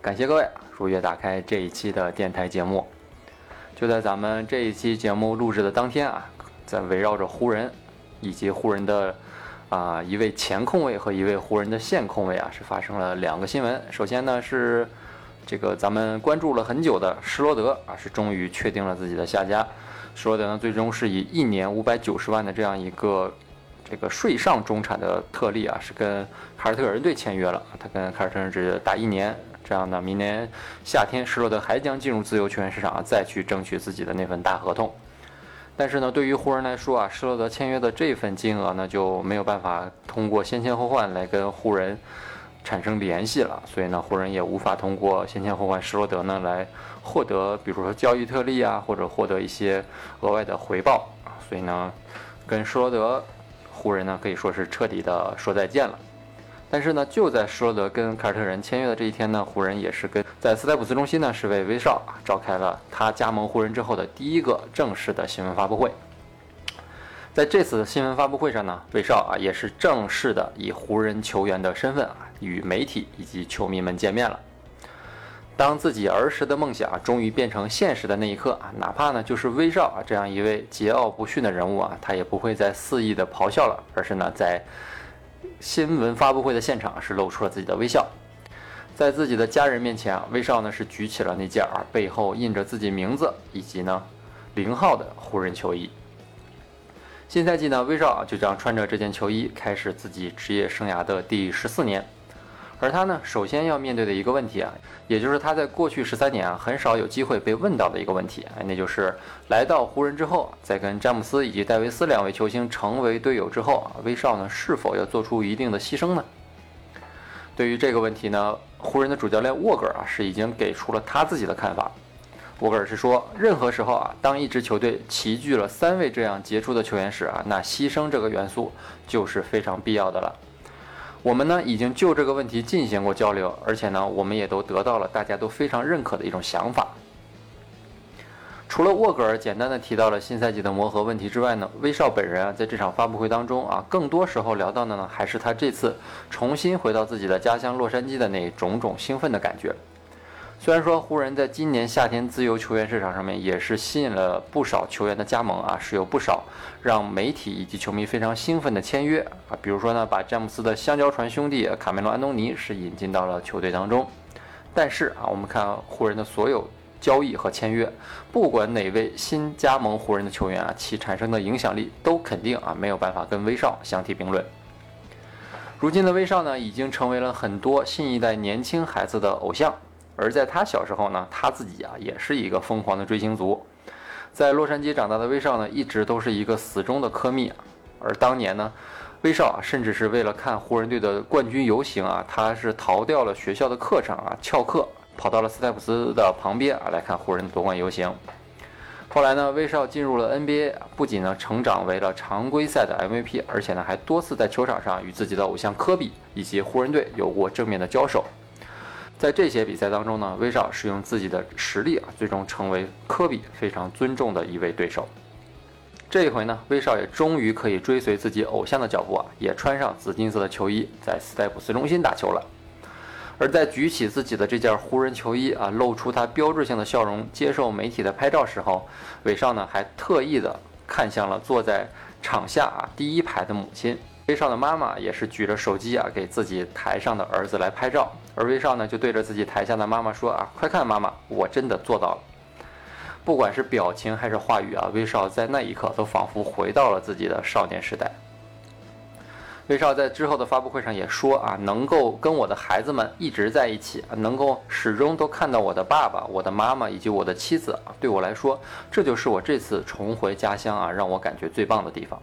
感谢各位如约打开这一期的电台节目。就在咱们这一期节目录制的当天啊，在围绕着湖人以及湖人的啊一位前控卫和一位湖人的现控卫啊，是发生了两个新闻。首先呢是这个咱们关注了很久的施罗德啊，是终于确定了自己的下家。施罗德呢，最终是以一年五百九十万的这样一个这个税上中产的特例啊，是跟凯尔特人队签约了。他跟凯尔特人只打一年，这样呢，明年夏天施罗德还将进入自由球员市场，再去争取自己的那份大合同。但是呢，对于湖人来说啊，施罗德签约的这份金额呢，就没有办法通过先签后换来跟湖人产生联系了，所以呢，湖人也无法通过先签后换施罗德呢来获得，比如说交易特例啊，或者获得一些额外的回报，所以呢，跟施罗德湖人呢可以说是彻底的说再见了。但是呢，就在施罗德跟凯尔特人签约的这一天呢，湖人也是跟在斯台普斯中心呢是为威少啊召开了他加盟湖人之后的第一个正式的新闻发布会。在这次新闻发布会上呢，威少啊也是正式的以湖人球员的身份啊与媒体以及球迷们见面了。当自己儿时的梦想终于变成现实的那一刻啊，哪怕呢就是威少啊这样一位桀骜不驯的人物啊，他也不会再肆意的咆哮了，而是呢在新闻发布会的现场是露出了自己的微笑。在自己的家人面前啊，威少呢是举起了那件儿背后印着自己名字以及呢零号的湖人球衣。新赛季呢，威少就将穿着这件球衣开始自己职业生涯的第十四年。而他呢，首先要面对的一个问题啊，也就是他在过去十三年啊很少有机会被问到的一个问题，哎，那就是来到湖人之后，在跟詹姆斯以及戴维斯两位球星成为队友之后啊，威少呢是否要做出一定的牺牲呢？对于这个问题呢，湖人的主教练沃格尔啊是已经给出了他自己的看法。沃格尔是说，任何时候啊，当一支球队齐聚了三位这样杰出的球员时啊，那牺牲这个元素就是非常必要的了。我们呢已经就这个问题进行过交流，而且呢，我们也都得到了大家都非常认可的一种想法。除了沃格尔简单的提到了新赛季的磨合问题之外呢，威少本人啊在这场发布会当中啊，更多时候聊到的呢还是他这次重新回到自己的家乡洛杉矶的那种种兴奋的感觉。虽然说湖人在今年夏天自由球员市场上面也是吸引了不少球员的加盟啊，是有不少让媒体以及球迷非常兴奋的签约啊，比如说呢，把詹姆斯的香蕉船兄弟卡梅隆·安东尼是引进到了球队当中。但是啊，我们看湖人的所有交易和签约，不管哪位新加盟湖人的球员啊，其产生的影响力都肯定啊没有办法跟威少相提并论。如今的威少呢，已经成为了很多新一代年轻孩子的偶像。而在他小时候呢，他自己啊也是一个疯狂的追星族，在洛杉矶长大的威少呢，一直都是一个死忠的科密啊。而当年呢，威少啊，甚至是为了看湖人队的冠军游行啊，他是逃掉了学校的课程啊，翘课跑到了斯台普斯的旁边啊来看湖人夺冠游行。后来呢，威少进入了 NBA，不仅呢成长为了常规赛的 MVP，而且呢还多次在球场上与自己的偶像科比以及湖人队有过正面的交手。在这些比赛当中呢，威少是用自己的实力啊，最终成为科比非常尊重的一位对手。这一回呢，威少也终于可以追随自己偶像的脚步啊，也穿上紫金色的球衣，在斯台普斯中心打球了。而在举起自己的这件湖人球衣啊，露出他标志性的笑容，接受媒体的拍照时候，威少呢还特意的看向了坐在场下啊第一排的母亲。威少的妈妈也是举着手机啊，给自己台上的儿子来拍照，而威少呢就对着自己台下的妈妈说啊：“快看，妈妈，我真的做到了。”不管是表情还是话语啊，威少在那一刻都仿佛回到了自己的少年时代。威少在之后的发布会上也说啊：“能够跟我的孩子们一直在一起，能够始终都看到我的爸爸、我的妈妈以及我的妻子啊，对我来说，这就是我这次重回家乡啊，让我感觉最棒的地方。”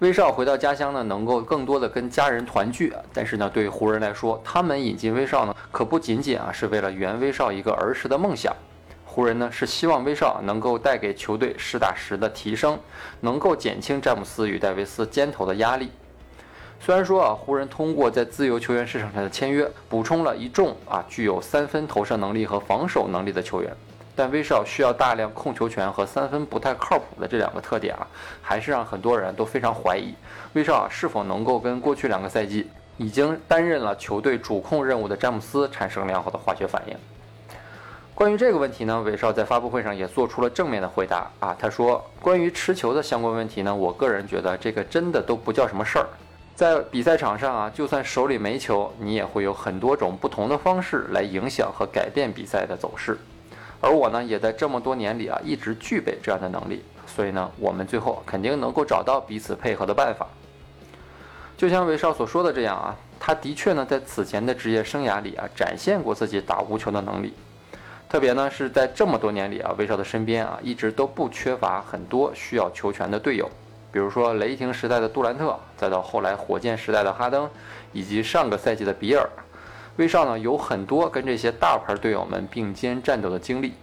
威少回到家乡呢，能够更多的跟家人团聚。但是呢，对于湖人来说，他们引进威少呢，可不仅仅啊是为了圆威少一个儿时的梦想，湖人呢是希望威少能够带给球队实打实的提升，能够减轻詹姆斯与戴维斯肩头的压力。虽然说啊，湖人通过在自由球员市场上的签约，补充了一众啊具有三分投射能力和防守能力的球员，但威少需要大量控球权和三分不太靠谱的这两个特点啊，还是让很多人都非常怀疑威少是否能够跟过去两个赛季已经担任了球队主控任务的詹姆斯产生良好的化学反应。关于这个问题呢，韦少在发布会上也做出了正面的回答啊，他说：“关于持球的相关问题呢，我个人觉得这个真的都不叫什么事儿。”在比赛场上啊，就算手里没球，你也会有很多种不同的方式来影响和改变比赛的走势。而我呢，也在这么多年里啊，一直具备这样的能力。所以呢，我们最后肯定能够找到彼此配合的办法。就像韦少所说的这样啊，他的确呢，在此前的职业生涯里啊，展现过自己打无球的能力。特别呢，是在这么多年里啊，韦少的身边啊，一直都不缺乏很多需要球权的队友。比如说雷霆时代的杜兰特，再到后来火箭时代的哈登，以及上个赛季的比尔，威少呢有很多跟这些大牌队友们并肩战斗的经历。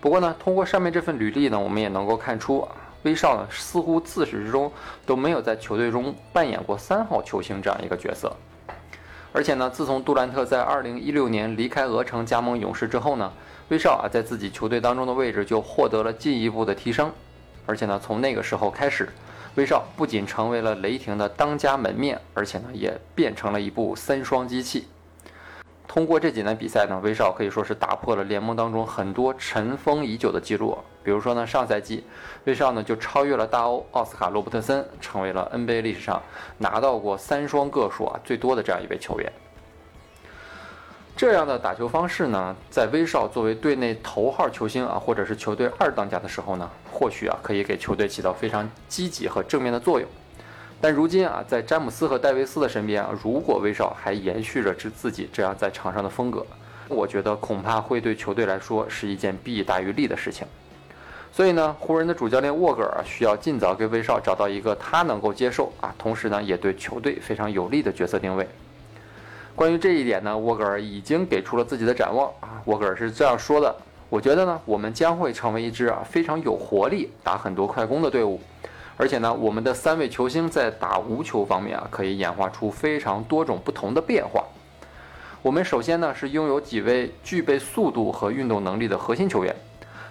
不过呢，通过上面这份履历呢，我们也能够看出，威少呢似乎自始至终都没有在球队中扮演过三号球星这样一个角色。而且呢，自从杜兰特在2016年离开俄城加盟勇士之后呢，威少啊在自己球队当中的位置就获得了进一步的提升。而且呢，从那个时候开始，威少不仅成为了雷霆的当家门面，而且呢，也变成了一部三双机器。通过这几年比赛呢，威少可以说是打破了联盟当中很多尘封已久的记录。比如说呢，上赛季威少呢就超越了大欧奥斯卡罗伯特森，成为了 NBA 历史上拿到过三双个数啊最多的这样一位球员。这样的打球方式呢，在威少作为队内头号球星啊，或者是球队二当家的时候呢，或许啊可以给球队起到非常积极和正面的作用。但如今啊，在詹姆斯和戴维斯的身边啊，如果威少还延续着自自己这样在场上的风格，我觉得恐怕会对球队来说是一件弊大于利的事情。所以呢，湖人的主教练沃格尔需要尽早给威少找到一个他能够接受啊，同时呢也对球队非常有利的角色定位。关于这一点呢，沃格尔已经给出了自己的展望啊。沃格尔是这样说的：“我觉得呢，我们将会成为一支啊非常有活力、打很多快攻的队伍，而且呢，我们的三位球星在打无球方面啊，可以演化出非常多种不同的变化。我们首先呢是拥有几位具备速度和运动能力的核心球员，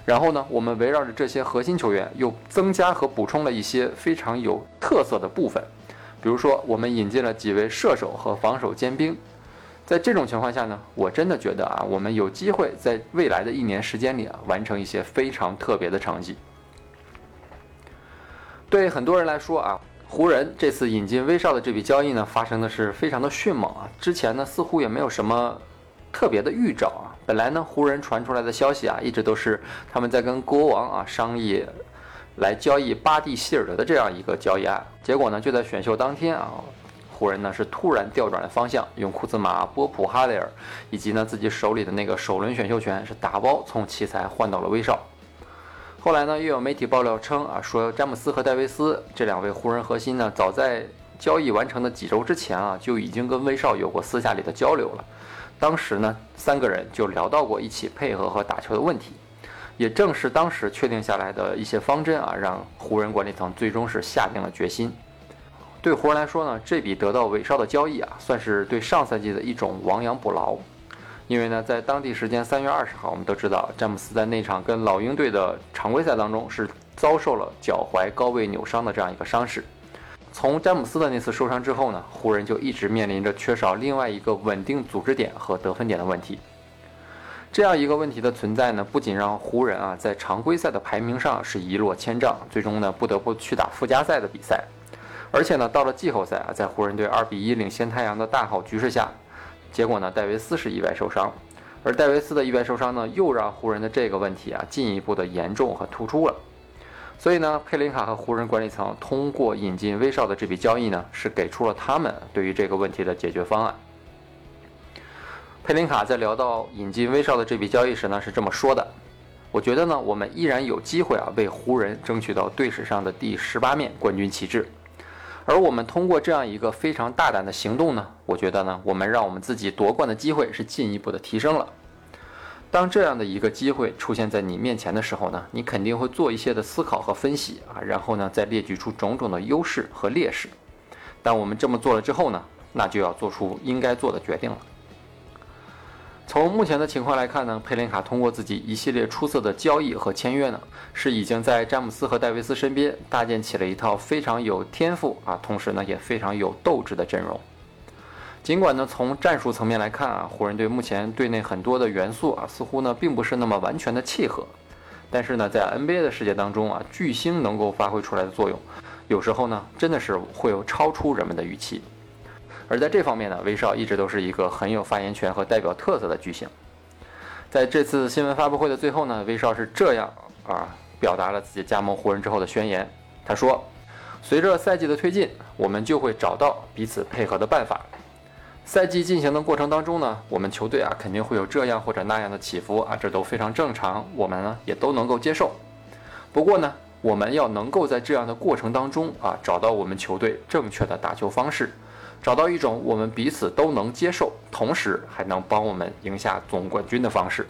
然后呢，我们围绕着这些核心球员又增加和补充了一些非常有特色的部分，比如说我们引进了几位射手和防守尖兵。”在这种情况下呢，我真的觉得啊，我们有机会在未来的一年时间里啊，完成一些非常特别的成绩。对很多人来说啊，湖人这次引进威少的这笔交易呢，发生的是非常的迅猛啊。之前呢，似乎也没有什么特别的预兆啊。本来呢，湖人传出来的消息啊，一直都是他们在跟国王啊商议来交易巴蒂希尔德的这样一个交易案。结果呢，就在选秀当天啊。湖人呢是突然调转了方向，用库兹马、波普、哈雷尔以及呢自己手里的那个首轮选秀权是打包从奇才换到了威少。后来呢又有媒体爆料称啊，说詹姆斯和戴维斯这两位湖人核心呢，早在交易完成的几周之前啊，就已经跟威少有过私下里的交流了。当时呢三个人就聊到过一起配合和打球的问题。也正是当时确定下来的一些方针啊，让湖人管理层最终是下定了决心。对湖人来说呢，这笔得到韦少的交易啊，算是对上赛季的一种亡羊补牢。因为呢，在当地时间三月二十号，我们都知道詹姆斯在那场跟老鹰队的常规赛当中是遭受了脚踝高位扭伤的这样一个伤势。从詹姆斯的那次受伤之后呢，湖人就一直面临着缺少另外一个稳定组织点和得分点的问题。这样一个问题的存在呢，不仅让湖人啊在常规赛的排名上是一落千丈，最终呢不得不去打附加赛的比赛。而且呢，到了季后赛啊，在湖人队二比一领先太阳的大好局势下，结果呢，戴维斯是意外受伤，而戴维斯的意外受伤呢，又让湖人的这个问题啊进一步的严重和突出了。所以呢，佩林卡和湖人管理层通过引进威少的这笔交易呢，是给出了他们对于这个问题的解决方案。佩林卡在聊到引进威少的这笔交易时呢，是这么说的：“我觉得呢，我们依然有机会啊，为湖人争取到队史上的第十八面冠军旗帜。”而我们通过这样一个非常大胆的行动呢，我觉得呢，我们让我们自己夺冠的机会是进一步的提升了。当这样的一个机会出现在你面前的时候呢，你肯定会做一些的思考和分析啊，然后呢再列举出种种的优势和劣势。当我们这么做了之后呢，那就要做出应该做的决定了。从目前的情况来看呢，佩林卡通过自己一系列出色的交易和签约呢，是已经在詹姆斯和戴维斯身边搭建起了一套非常有天赋啊，同时呢也非常有斗志的阵容。尽管呢从战术层面来看啊，湖人队目前队内很多的元素啊，似乎呢并不是那么完全的契合，但是呢在 NBA 的世界当中啊，巨星能够发挥出来的作用，有时候呢真的是会有超出人们的预期。而在这方面呢，威少一直都是一个很有发言权和代表特色的巨星。在这次新闻发布会的最后呢，威少是这样啊表达了自己加盟湖人之后的宣言。他说：“随着赛季的推进，我们就会找到彼此配合的办法。赛季进行的过程当中呢，我们球队啊肯定会有这样或者那样的起伏啊，这都非常正常，我们呢也都能够接受。不过呢，我们要能够在这样的过程当中啊，找到我们球队正确的打球方式。”找到一种我们彼此都能接受，同时还能帮我们赢下总冠军的方式。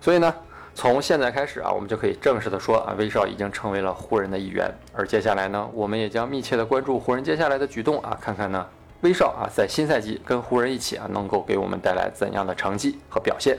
所以呢，从现在开始啊，我们就可以正式的说啊，威少已经成为了湖人的一员。而接下来呢，我们也将密切的关注湖人接下来的举动啊，看看呢，威少啊，在新赛季跟湖人一起啊，能够给我们带来怎样的成绩和表现。